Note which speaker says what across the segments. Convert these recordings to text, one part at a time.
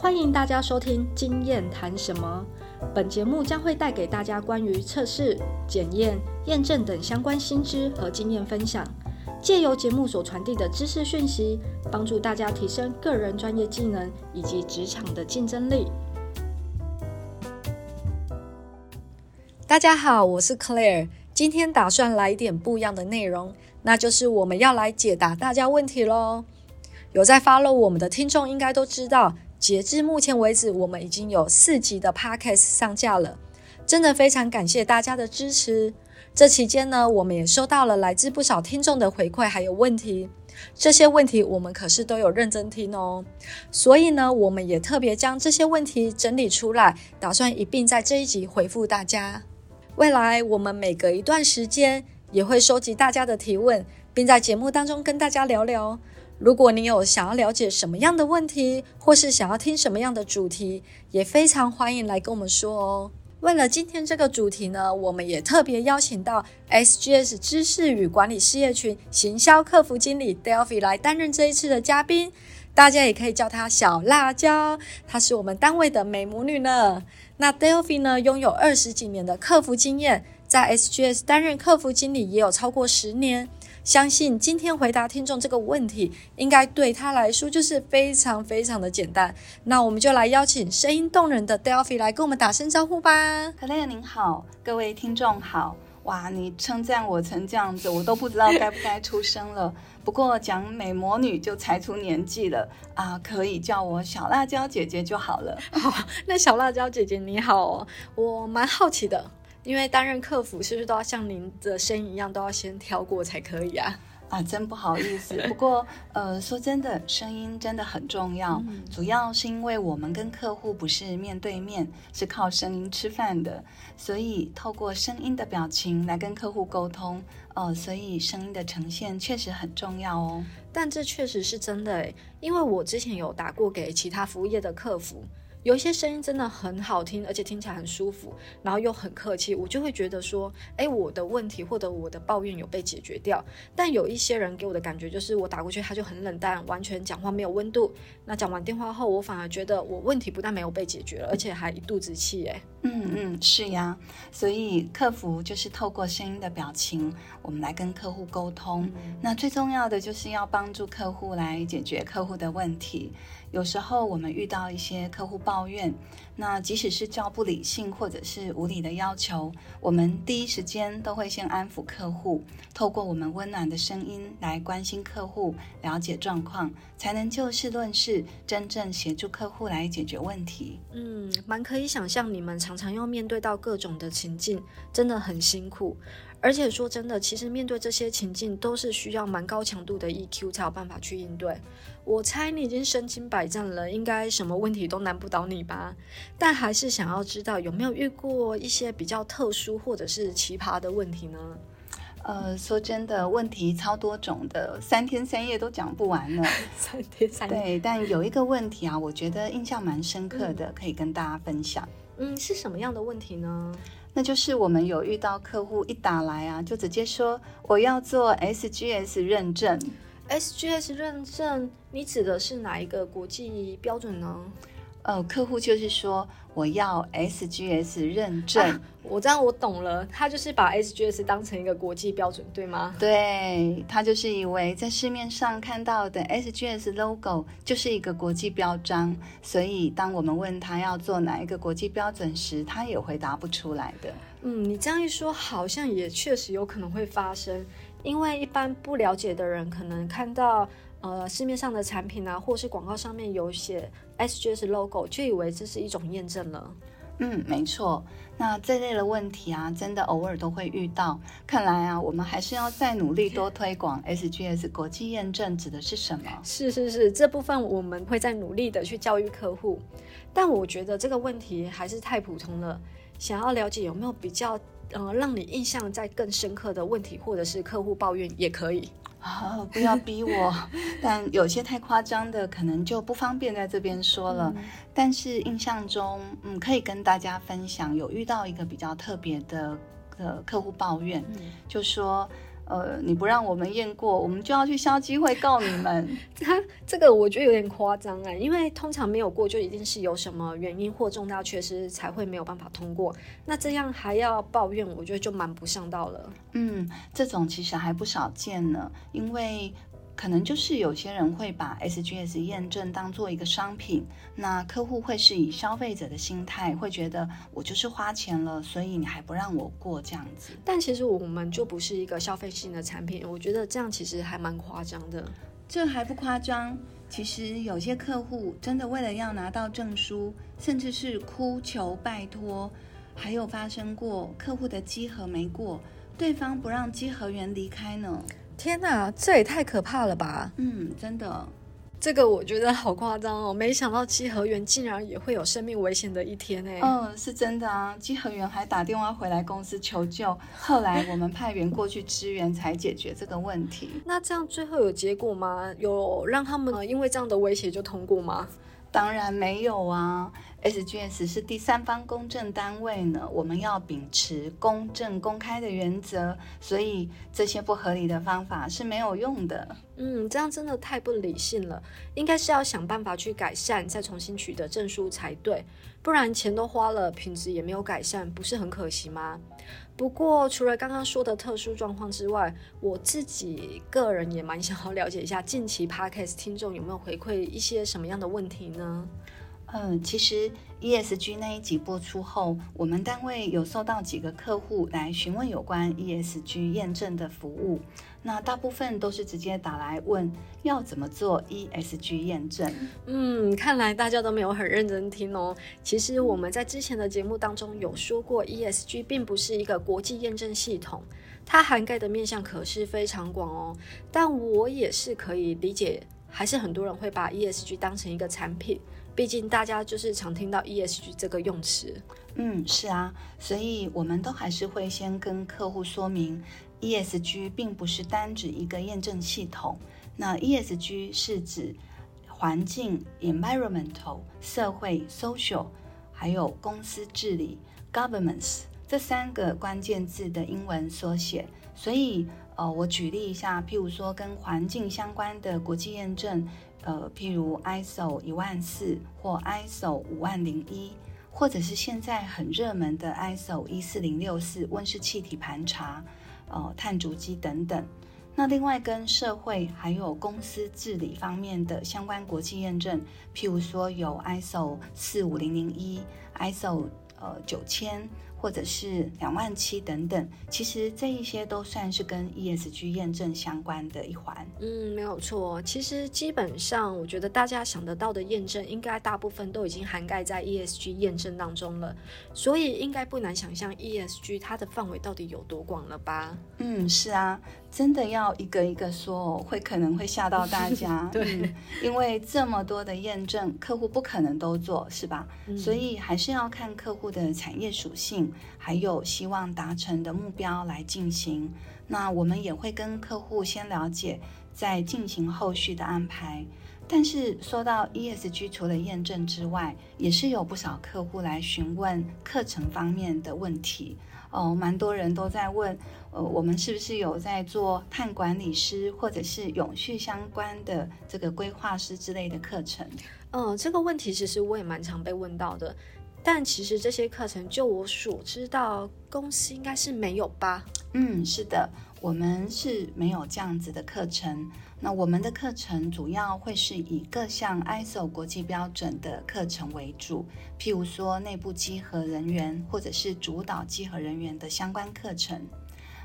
Speaker 1: 欢迎大家收听《经验谈什么》。本节目将会带给大家关于测试、检验、验证等相关新知和经验分享，借由节目所传递的知识讯息，帮助大家提升个人专业技能以及职场的竞争力。大家好，我是 Claire，今天打算来一点不一样的内容，那就是我们要来解答大家问题喽。有在 follow 我们的听众应该都知道。截至目前为止，我们已经有四集的 podcast 上架了，真的非常感谢大家的支持。这期间呢，我们也收到了来自不少听众的回馈还有问题，这些问题我们可是都有认真听哦。所以呢，我们也特别将这些问题整理出来，打算一并在这一集回复大家。未来我们每隔一段时间也会收集大家的提问，并在节目当中跟大家聊聊。如果你有想要了解什么样的问题，或是想要听什么样的主题，也非常欢迎来跟我们说哦。为了今天这个主题呢，我们也特别邀请到 SGS 知识与管理事业群行销客服经理 Delphi 来担任这一次的嘉宾。大家也可以叫她小辣椒，她是我们单位的美魔女呢。那 Delphi 呢，拥有二十几年的客服经验，在 SGS 担任客服经理也有超过十年。相信今天回答听众这个问题，应该对他来说就是非常非常的简单。那我们就来邀请声音动人的 Delphi 来跟我们打声招呼吧。
Speaker 2: 克莱尔您好，各位听众好。哇，你称赞我成这样子，我都不知道该不该出声了。不过讲美魔女就猜出年纪了啊，可以叫我小辣椒姐姐就好了。
Speaker 1: 好，那小辣椒姐姐你好，哦我蛮好奇的。因为担任客服，是不是都要像您的声音一样，都要先挑过才可以啊？
Speaker 2: 啊，真不好意思。不过，呃，说真的，声音真的很重要。主要是因为我们跟客户不是面对面，是靠声音吃饭的，所以透过声音的表情来跟客户沟通。呃，所以声音的呈现确实很重要哦。
Speaker 1: 但这确实是真的诶，因为我之前有打过给其他服务业的客服。有一些声音真的很好听，而且听起来很舒服，然后又很客气，我就会觉得说，哎，我的问题或者我的抱怨有被解决掉。但有一些人给我的感觉就是，我打过去他就很冷淡，完全讲话没有温度。那讲完电话后，我反而觉得我问题不但没有被解决了，而且还一肚子气。哎，
Speaker 2: 嗯嗯，是呀。所以客服就是透过声音的表情，我们来跟客户沟通。那最重要的就是要帮助客户来解决客户的问题。有时候我们遇到一些客户抱怨，那即使是较不理性或者是无理的要求，我们第一时间都会先安抚客户，透过我们温暖的声音来关心客户，了解状况，才能就事论事，真正协助客户来解决问题。
Speaker 1: 嗯，蛮可以想象你们常常要面对到各种的情境，真的很辛苦。而且说真的，其实面对这些情境，都是需要蛮高强度的 EQ 才有办法去应对。我猜你已经身经百战了，应该什么问题都难不倒你吧？但还是想要知道有没有遇过一些比较特殊或者是奇葩的问题呢？
Speaker 2: 呃，说真的，问题超多种的，三天三夜都讲不完了。
Speaker 1: 三天三夜。
Speaker 2: 对，但有一个问题啊，我觉得印象蛮深刻的，可以跟大家分享。
Speaker 1: 嗯，是什么样的问题呢？
Speaker 2: 那就是我们有遇到客户一打来啊，就直接说我要做 SGS 认证。
Speaker 1: SGS 认证，你指的是哪一个国际标准呢？
Speaker 2: 呃，客户就是说我要 SGS 认证，
Speaker 1: 我这样我懂了，他就是把 SGS 当成一个国际标准，对吗？
Speaker 2: 对，他就是以为在市面上看到的 SGS logo 就是一个国际标章，所以当我们问他要做哪一个国际标准时，他也回答不出来的。
Speaker 1: 嗯，你这样一说，好像也确实有可能会发生，因为一般不了解的人可能看到。呃，市面上的产品啊，或是广告上面有写 SGS logo，就以为这是一种验证了。
Speaker 2: 嗯，没错。那这类的问题啊，真的偶尔都会遇到。看来啊，我们还是要再努力多推广 SGS 国际验证指的是什么？
Speaker 1: 是是是，这部分我们会再努力的去教育客户。但我觉得这个问题还是太普通了。想要了解有没有比较呃让你印象再更深刻的问题，或者是客户抱怨也可以。
Speaker 2: 啊，不要逼我！但有些太夸张的，可能就不方便在这边说了。但是印象中，嗯，可以跟大家分享，有遇到一个比较特别的呃客户抱怨，就说，呃，你不让我们验过，我们就要去消基会告你们。
Speaker 1: 他这个我觉得有点夸张哎，因为通常没有过就一定是有什么原因或重大缺失才会没有办法通过。那这样还要抱怨，我觉得就蛮不上道了。
Speaker 2: 嗯，这种其实还不少见呢，因为。可能就是有些人会把 SGS 验证当做一个商品，那客户会是以消费者的心态，会觉得我就是花钱了，所以你还不让我过这样子。
Speaker 1: 但其实我们就不是一个消费性的产品，我觉得这样其实还蛮夸张的。
Speaker 2: 这还不夸张，其实有些客户真的为了要拿到证书，甚至是哭求拜托，还有发生过客户的稽核没过，对方不让稽核员离开呢。
Speaker 1: 天哪，这也太可怕了吧！
Speaker 2: 嗯，真的，
Speaker 1: 这个我觉得好夸张哦。没想到稽核员竟然也会有生命危险的一天呢。
Speaker 2: 嗯，是真的啊。稽核员还打电话回来公司求救，后来我们派员过去支援，才解决这个问题。
Speaker 1: 那这样最后有结果吗？有让他们因为这样的威胁就通过吗？
Speaker 2: 当然没有啊。SGS 是第三方公证单位呢，我们要秉持公正公开的原则，所以这些不合理的方法是没有用的。
Speaker 1: 嗯，这样真的太不理性了，应该是要想办法去改善，再重新取得证书才对，不然钱都花了，品质也没有改善，不是很可惜吗？不过除了刚刚说的特殊状况之外，我自己个人也蛮想要了解一下，近期 Podcast 听众有没有回馈一些什么样的问题呢？
Speaker 2: 嗯，其实 ESG 那一集播出后，我们单位有收到几个客户来询问有关 ESG 验证的服务，那大部分都是直接打来问要怎么做 ESG 验证。
Speaker 1: 嗯，看来大家都没有很认真听哦。其实我们在之前的节目当中有说过，ESG 并不是一个国际验证系统，它涵盖的面向可是非常广哦。但我也是可以理解，还是很多人会把 ESG 当成一个产品。毕竟大家就是常听到 ESG 这个用词，
Speaker 2: 嗯，是啊，所以我们都还是会先跟客户说明，ESG 并不是单指一个验证系统，那 ESG 是指环境 （environmental）、社会 （social） 还有公司治理 （governance） 这三个关键字的英文缩写。所以，呃，我举例一下，譬如说跟环境相关的国际验证。呃，譬如 ISO 一万四或 ISO 五万零一，或者是现在很热门的 ISO 一四零六四温室气体盘查、呃碳足迹等等。那另外跟社会还有公司治理方面的相关国际验证，譬如说有 ISO 四五零零一、ISO 呃九千。或者是两万七等等，其实这一些都算是跟 ESG 验证相关的一环。
Speaker 1: 嗯，没有错。其实基本上，我觉得大家想得到的验证，应该大部分都已经涵盖在 ESG 验证当中了。所以应该不难想象 ESG 它的范围到底有多广了吧？
Speaker 2: 嗯，是啊，真的要一个一个说，会可能会吓到大家。
Speaker 1: 对，
Speaker 2: 因为这么多的验证，客户不可能都做，是吧？所以还是要看客户的产业属性。还有希望达成的目标来进行，那我们也会跟客户先了解，再进行后续的安排。但是说到 ESG，除了验证之外，也是有不少客户来询问课程方面的问题哦，蛮多人都在问，呃，我们是不是有在做碳管理师或者是永续相关的这个规划师之类的课程？
Speaker 1: 嗯，这个问题其实我也蛮常被问到的。但其实这些课程，就我所知道，公司应该是没有吧？
Speaker 2: 嗯，是的，我们是没有这样子的课程。那我们的课程主要会是以各项 ISO 国际标准的课程为主，譬如说内部稽核人员或者是主导稽核人员的相关课程。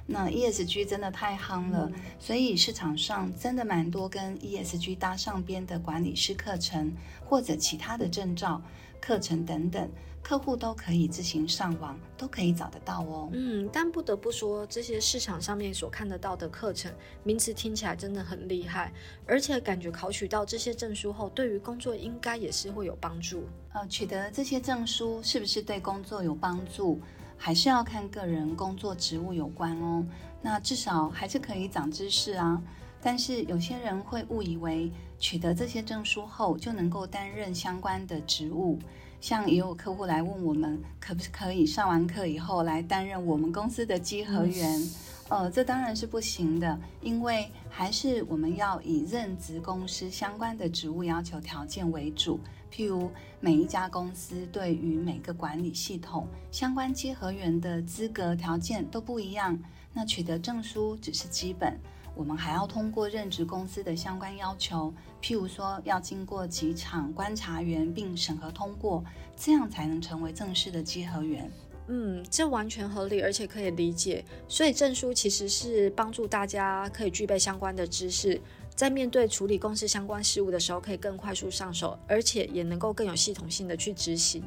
Speaker 2: 那 ESG 真的太夯了，所以市场上真的蛮多跟 ESG 搭上边的管理师课程或者其他的证照。课程等等，客户都可以自行上网，都可以找得到哦。
Speaker 1: 嗯，但不得不说，这些市场上面所看得到的课程名词听起来真的很厉害，而且感觉考取到这些证书后，对于工作应该也是会有帮助。
Speaker 2: 呃，取得这些证书是不是对工作有帮助，还是要看个人工作职务有关哦。那至少还是可以长知识啊。但是有些人会误以为取得这些证书后就能够担任相关的职务，像也有客户来问我们，可不可以上完课以后来担任我们公司的稽核员？呃，这当然是不行的，因为还是我们要以任职公司相关的职务要求条件为主。譬如每一家公司对于每个管理系统相关稽核员的资格条件都不一样，那取得证书只是基本，我们还要通过任职公司的相关要求，譬如说要经过几场观察员并审核通过，这样才能成为正式的稽核员。
Speaker 1: 嗯，这完全合理，而且可以理解。所以证书其实是帮助大家可以具备相关的知识，在面对处理公司相关事务的时候，可以更快速上手，而且也能够更有系统性的去执行。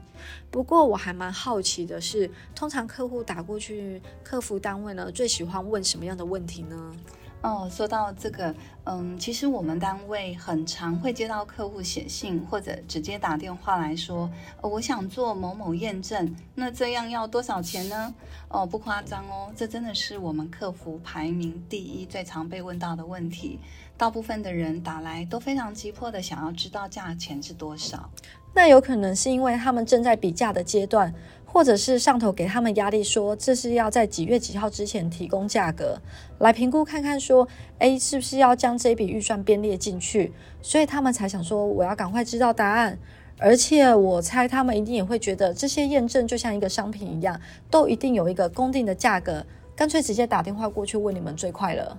Speaker 1: 不过我还蛮好奇的是，通常客户打过去，客服单位呢最喜欢问什么样的问题呢？
Speaker 2: 哦，说到这个，嗯，其实我们单位很常会接到客户写信或者直接打电话来说，我想做某某验证，那这样要多少钱呢？哦，不夸张哦，这真的是我们客服排名第一最常被问到的问题。大部分的人打来都非常急迫的想要知道价钱是多少。
Speaker 1: 那有可能是因为他们正在比价的阶段。或者是上头给他们压力，说这是要在几月几号之前提供价格，来评估看看说，哎，是不是要将这笔预算编列进去？所以他们才想说，我要赶快知道答案。而且我猜他们一定也会觉得，这些验证就像一个商品一样，都一定有一个公定的价格，干脆直接打电话过去问你们最快了。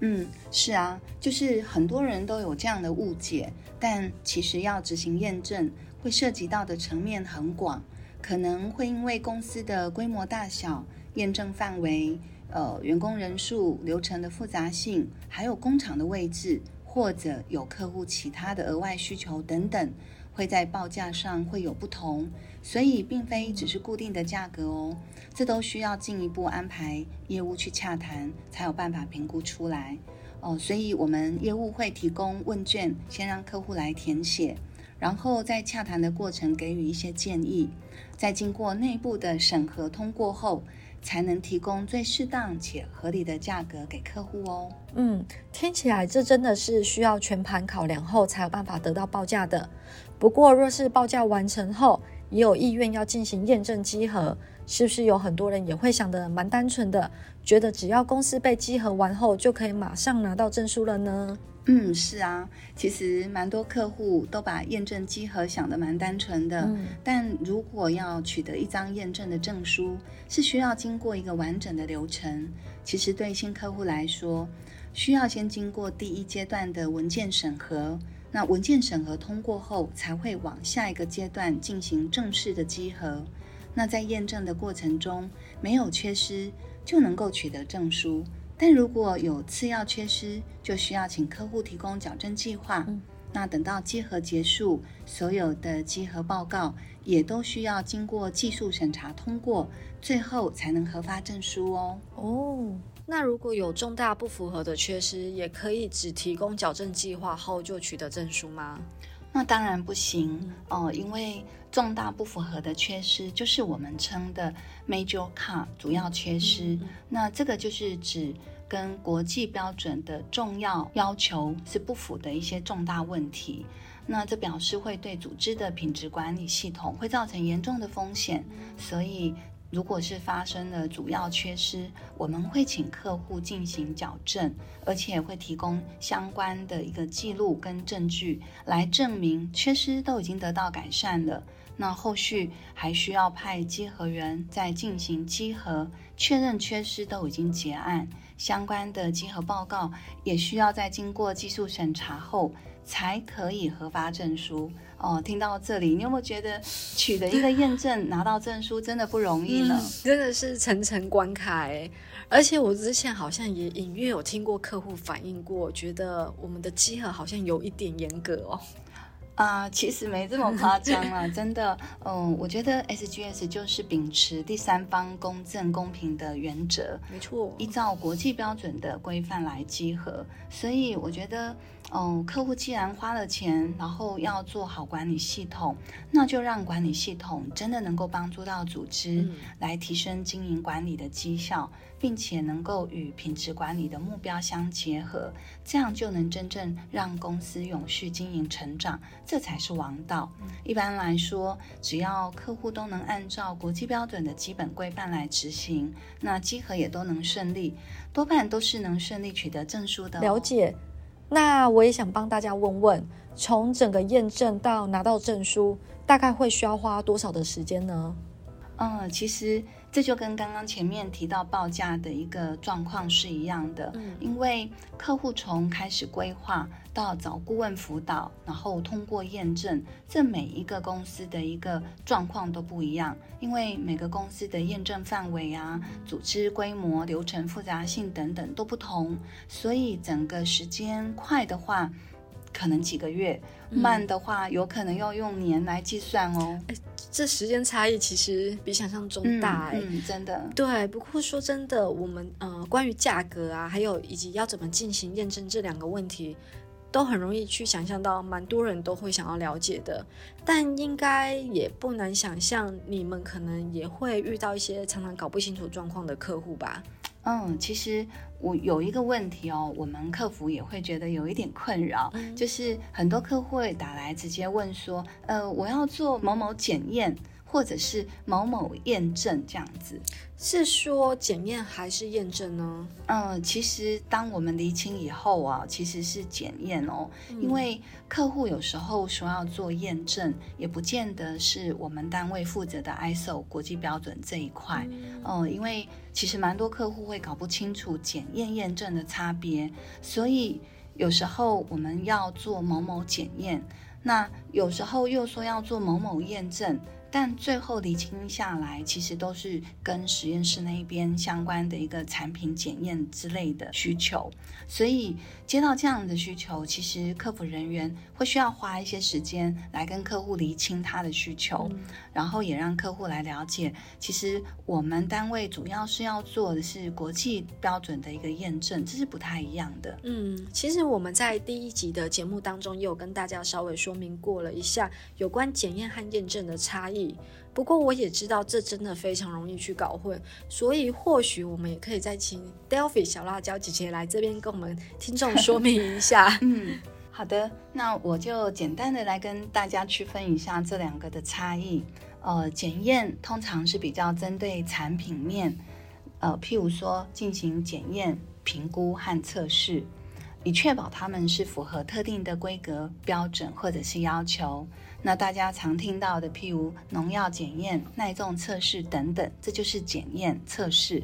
Speaker 2: 嗯，是啊，就是很多人都有这样的误解，但其实要执行验证，会涉及到的层面很广。可能会因为公司的规模大小、验证范围、呃员工人数、流程的复杂性，还有工厂的位置，或者有客户其他的额外需求等等，会在报价上会有不同，所以并非只是固定的价格哦，这都需要进一步安排业务去洽谈，才有办法评估出来哦。所以我们业务会提供问卷，先让客户来填写。然后在洽谈的过程给予一些建议，在经过内部的审核通过后，才能提供最适当且合理的价格给客户哦。
Speaker 1: 嗯，听起来这真的是需要全盘考量后才有办法得到报价的。不过，若是报价完成后，也有意愿要进行验证稽核，是不是有很多人也会想的蛮单纯的，觉得只要公司被稽核完后，就可以马上拿到证书了呢？
Speaker 2: 嗯，是啊，其实蛮多客户都把验证稽核想的蛮单纯的，但如果要取得一张验证的证书，是需要经过一个完整的流程。其实对新客户来说，需要先经过第一阶段的文件审核，那文件审核通过后，才会往下一个阶段进行正式的稽核。那在验证的过程中，没有缺失，就能够取得证书。但如果有次要缺失，就需要请客户提供矫正计划。那等到稽核结束，所有的稽核报告也都需要经过技术审查通过，最后才能核发证书哦。
Speaker 1: 哦，那如果有重大不符合的缺失，也可以只提供矫正计划后就取得证书吗？
Speaker 2: 那当然不行哦，因为重大不符合的缺失就是我们称的 major car 主要缺失。那这个就是指跟国际标准的重要要求是不符的一些重大问题。那这表示会对组织的品质管理系统会造成严重的风险，所以。如果是发生了主要缺失，我们会请客户进行矫正，而且会提供相关的一个记录跟证据来证明缺失都已经得到改善了。那后续还需要派稽核员再进行稽核，确认缺失都已经结案，相关的稽核报告也需要在经过技术审查后才可以核发证书。哦，听到这里，你有没有觉得取得一个验证拿到证书真的不容易呢？
Speaker 1: 真的是层层关卡哎！而且我之前好像也隐约有听过客户反映过，觉得我们的稽核好像有一点严格哦。
Speaker 2: 啊，其实没这么夸张啊，真的。嗯，我觉得 SGS 就是秉持第三方公正公平的原则，
Speaker 1: 没错，
Speaker 2: 依照国际标准的规范来稽核，所以我觉得。哦，客户既然花了钱，然后要做好管理系统，那就让管理系统真的能够帮助到组织来提升经营管理的绩效，并且能够与品质管理的目标相结合，这样就能真正让公司永续经营成长，这才是王道。一般来说，只要客户都能按照国际标准的基本规范来执行，那稽核也都能顺利，多半都是能顺利取得证书的。
Speaker 1: 了解。那我也想帮大家问问，从整个验证到拿到证书，大概会需要花多少的时间呢？
Speaker 2: 嗯，其实这就跟刚刚前面提到报价的一个状况是一样的。嗯，因为客户从开始规划到找顾问辅导，然后通过验证，这每一个公司的一个状况都不一样。因为每个公司的验证范围啊、组织规模、流程复杂性等等都不同，所以整个时间快的话，可能几个月；慢的话，有可能要用年来计算哦。
Speaker 1: 这时间差异其实比想象中大哎，
Speaker 2: 真的。
Speaker 1: 对，不过说真的，我们呃，关于价格啊，还有以及要怎么进行验证这两个问题，都很容易去想象到，蛮多人都会想要了解的。但应该也不难想象，你们可能也会遇到一些常常搞不清楚状况的客户吧。
Speaker 2: 嗯，其实我有一个问题哦，我们客服也会觉得有一点困扰，就是很多客户会打来直接问说，呃，我要做某某检验。或者是某某验证这样子，
Speaker 1: 是说检验还是验证呢？
Speaker 2: 嗯，其实当我们厘清以后啊，其实是检验哦，因为客户有时候说要做验证，也不见得是我们单位负责的 ISO 国际标准这一块。嗯，因为其实蛮多客户会搞不清楚检验验证的差别，所以有时候我们要做某某检验，那有时候又说要做某某验证。但最后理清下来，其实都是跟实验室那一边相关的一个产品检验之类的需求，所以接到这样的需求，其实客服人员会需要花一些时间来跟客户厘清他的需求，然后也让客户来了解，其实我们单位主要是要做的是国际标准的一个验证，这是不太一样的。
Speaker 1: 嗯，其实我们在第一集的节目当中也有跟大家稍微说明过了一下有关检验和验证的差异。不过我也知道这真的非常容易去搞混，所以或许我们也可以再请 Delphi 小辣椒姐姐来这边跟我们听众说明一下。
Speaker 2: 嗯，好的，那我就简单的来跟大家区分一下这两个的差异。呃，检验通常是比较针对产品面，呃，譬如说进行检验、评估和测试，以确保它们是符合特定的规格标准或者是要求。那大家常听到的，譬如农药检验、耐重测试等等，这就是检验测试。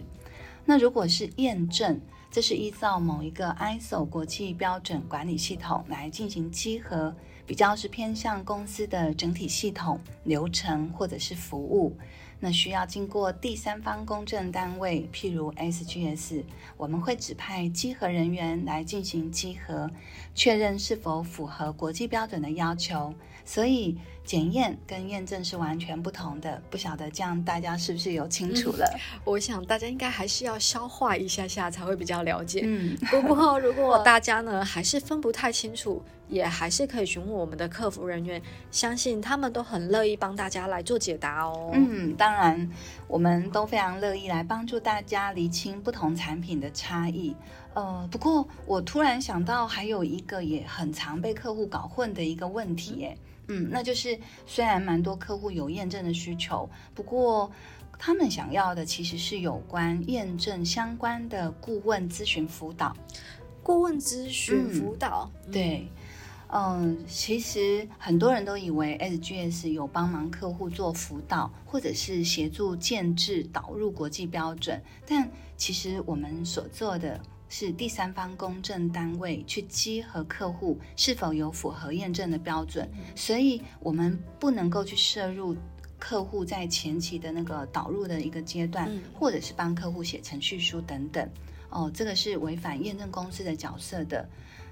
Speaker 2: 那如果是验证，这是依照某一个 ISO 国际标准管理系统来进行稽核，比较是偏向公司的整体系统流程或者是服务。那需要经过第三方公证单位，譬如 SGS，我们会指派稽核人员来进行稽核，确认是否符合国际标准的要求。所以检验跟验证是完全不同的，不晓得这样大家是不是有清楚了？
Speaker 1: 我想大家应该还是要消化一下下才会比较了解。嗯，不过如果大家呢还是分不太清楚，也还是可以询问我们的客服人员，相信他们都很乐意帮大家来做解答哦。
Speaker 2: 嗯，当然我们都非常乐意来帮助大家厘清不同产品的差异。呃，不过我突然想到还有一个也很常被客户搞混的一个问题，哎。嗯，那就是虽然蛮多客户有验证的需求，不过他们想要的其实是有关验证相关的顾问咨询辅导。
Speaker 1: 顾问咨询辅导，
Speaker 2: 对，嗯，其实很多人都以为 SGS 有帮忙客户做辅导，或者是协助建制导入国际标准，但其实我们所做的。是第三方公证单位去稽核客户是否有符合验证的标准，所以我们不能够去摄入客户在前期的那个导入的一个阶段，或者是帮客户写程序书等等。哦，这个是违反验证公司的角色的。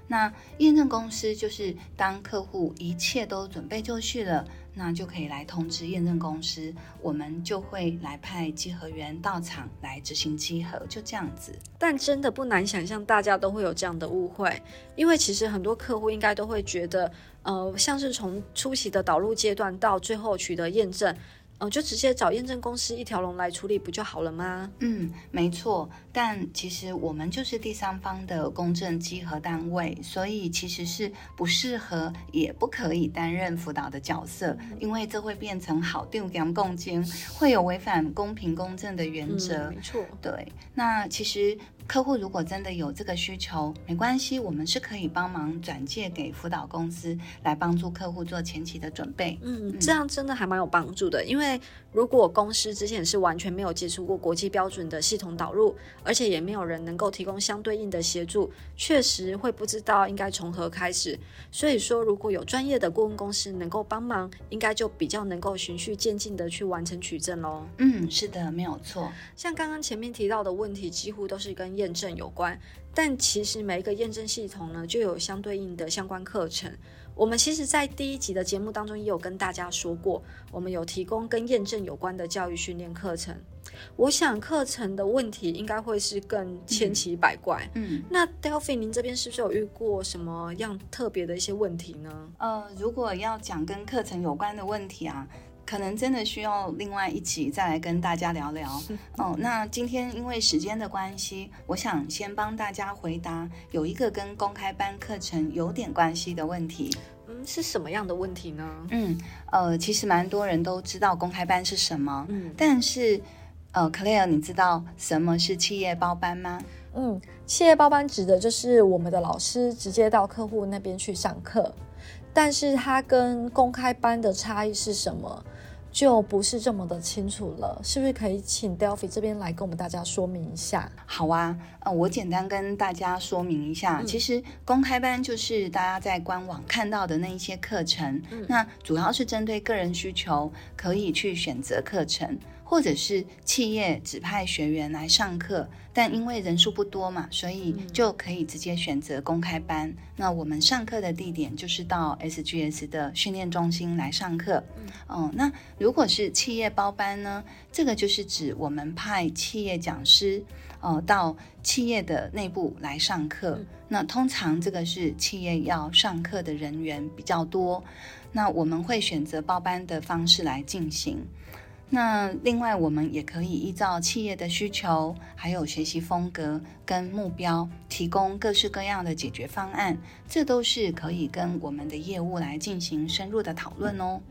Speaker 2: 那验证公司就是当客户一切都准备就绪了，那就可以来通知验证公司，我们就会来派稽核员到场来执行稽核，就这样子。
Speaker 1: 但真的不难想象，大家都会有这样的误会，因为其实很多客户应该都会觉得，呃，像是从初期的导入阶段到最后取得验证。哦，就直接找验证公司一条龙来处理不就好了吗？
Speaker 2: 嗯，没错。但其实我们就是第三方的公证稽核单位，所以其实是不适合也不可以担任辅导的角色，因为这会变成好丢两共监，会有违反公平公正的原则。
Speaker 1: 没错。
Speaker 2: 对，那其实。客户如果真的有这个需求，没关系，我们是可以帮忙转介给辅导公司来帮助客户做前期的准备。
Speaker 1: 嗯，这样真的还蛮有帮助的，因为如果公司之前是完全没有接触过国际标准的系统导入，而且也没有人能够提供相对应的协助，确实会不知道应该从何开始。所以说，如果有专业的顾问公司能够帮忙，应该就比较能够循序渐进的去完成取证喽。
Speaker 2: 嗯，是的，没有错。
Speaker 1: 像刚刚前面提到的问题，几乎都是跟验证有关，但其实每一个验证系统呢，就有相对应的相关课程。我们其实，在第一集的节目当中也有跟大家说过，我们有提供跟验证有关的教育训练课程。我想课程的问题应该会是更千奇百怪。嗯，那 Delphi，您这边是不是有遇过什么样特别的一些问题呢？
Speaker 2: 呃，如果要讲跟课程有关的问题啊。可能真的需要另外一集再来跟大家聊聊哦。那今天因为时间的关系，我想先帮大家回答有一个跟公开班课程有点关系的问题。
Speaker 1: 嗯，是什么样的问题呢？
Speaker 2: 嗯，呃，其实蛮多人都知道公开班是什么，嗯，但是呃，Clare，你知道什么是企业包班吗？
Speaker 1: 嗯，企业包班指的就是我们的老师直接到客户那边去上课，但是它跟公开班的差异是什么？就不是这么的清楚了，是不是可以请 Delphi 这边来跟我们大家说明一下？
Speaker 2: 好啊，呃，我简单跟大家说明一下，其实公开班就是大家在官网看到的那一些课程，那主要是针对个人需求，可以去选择课程。或者是企业指派学员来上课，但因为人数不多嘛，所以就可以直接选择公开班。那我们上课的地点就是到 SGS 的训练中心来上课。嗯，那如果是企业包班呢？这个就是指我们派企业讲师，呃，到企业的内部来上课。那通常这个是企业要上课的人员比较多，那我们会选择包班的方式来进行。那另外，我们也可以依照企业的需求，还有学习风格跟目标，提供各式各样的解决方案。这都是可以跟我们的业务来进行深入的讨论哦。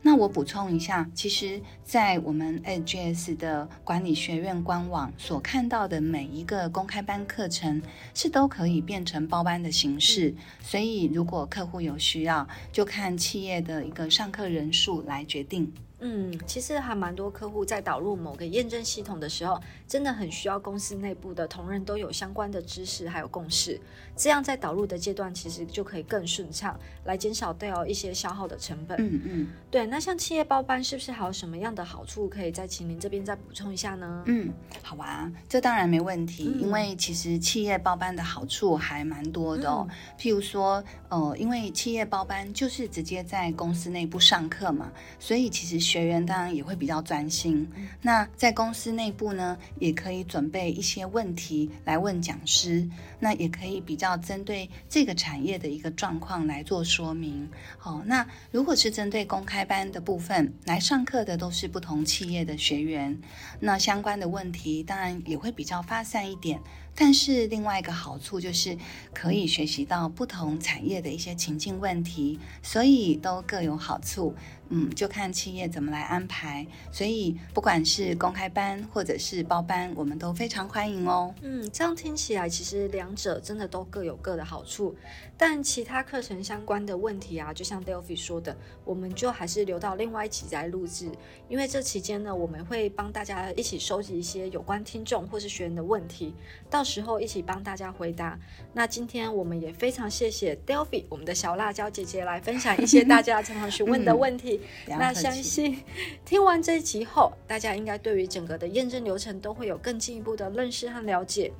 Speaker 2: 那我补充一下，其实，在我们 AGS 的管理学院官网所看到的每一个公开班课程，是都可以变成包班的形式。所以，如果客户有需要，就看企业的一个上课人数来决定。
Speaker 1: 嗯，其实还蛮多客户在导入某个验证系统的时候，真的很需要公司内部的同仁都有相关的知识还有共识，这样在导入的阶段其实就可以更顺畅，来减少掉一些消耗的成本。
Speaker 2: 嗯嗯，
Speaker 1: 对。那像企业包班是不是还有什么样的好处可以在请您这边再补充一下呢？
Speaker 2: 嗯，好啊，这当然没问题，因为其实企业包班的好处还蛮多的哦。譬如说，呃，因为企业包班就是直接在公司内部上课嘛，所以其实。学员当然也会比较专心。那在公司内部呢，也可以准备一些问题来问讲师。那也可以比较针对这个产业的一个状况来做说明。好，那如果是针对公开班的部分来上课的都是不同企业的学员，那相关的问题当然也会比较发散一点。但是另外一个好处就是可以学习到不同产业的一些情境问题，所以都各有好处。嗯，就看企业怎么来安排。所以不管是公开班或者是包班，我们都非常欢迎哦。
Speaker 1: 嗯，这样听起来其实两者真的都各有各的好处。但其他课程相关的问题啊，就像 Delphi 说的，我们就还是留到另外一期再录制。因为这期间呢，我们会帮大家一起收集一些有关听众或是学员的问题，到时候一起帮大家回答。那今天我们也非常谢谢 Delphi 我们的小辣椒姐姐来分享一些大家常常询问的问题。那相信听完这一集后，大家应该对于整个的验证流程都会有更进一步的认识和了解。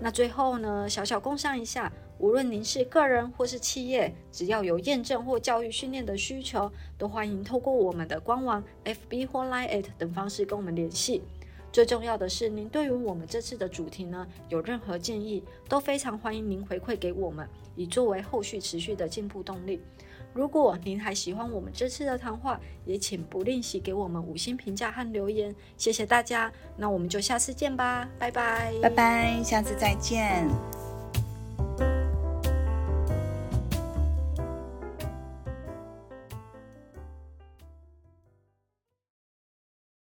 Speaker 1: 那最后呢，小小共商一下。无论您是个人或是企业，只要有验证或教育训练的需求，都欢迎透过我们的官网、FB 或 Line 等方式跟我们联系。最重要的是，您对于我们这次的主题呢，有任何建议，都非常欢迎您回馈给我们，以作为后续持续的进步动力。如果您还喜欢我们这次的谈话，也请不吝惜给我们五星评价和留言，谢谢大家。那我们就下次见吧，拜拜，
Speaker 2: 拜拜，下次再见。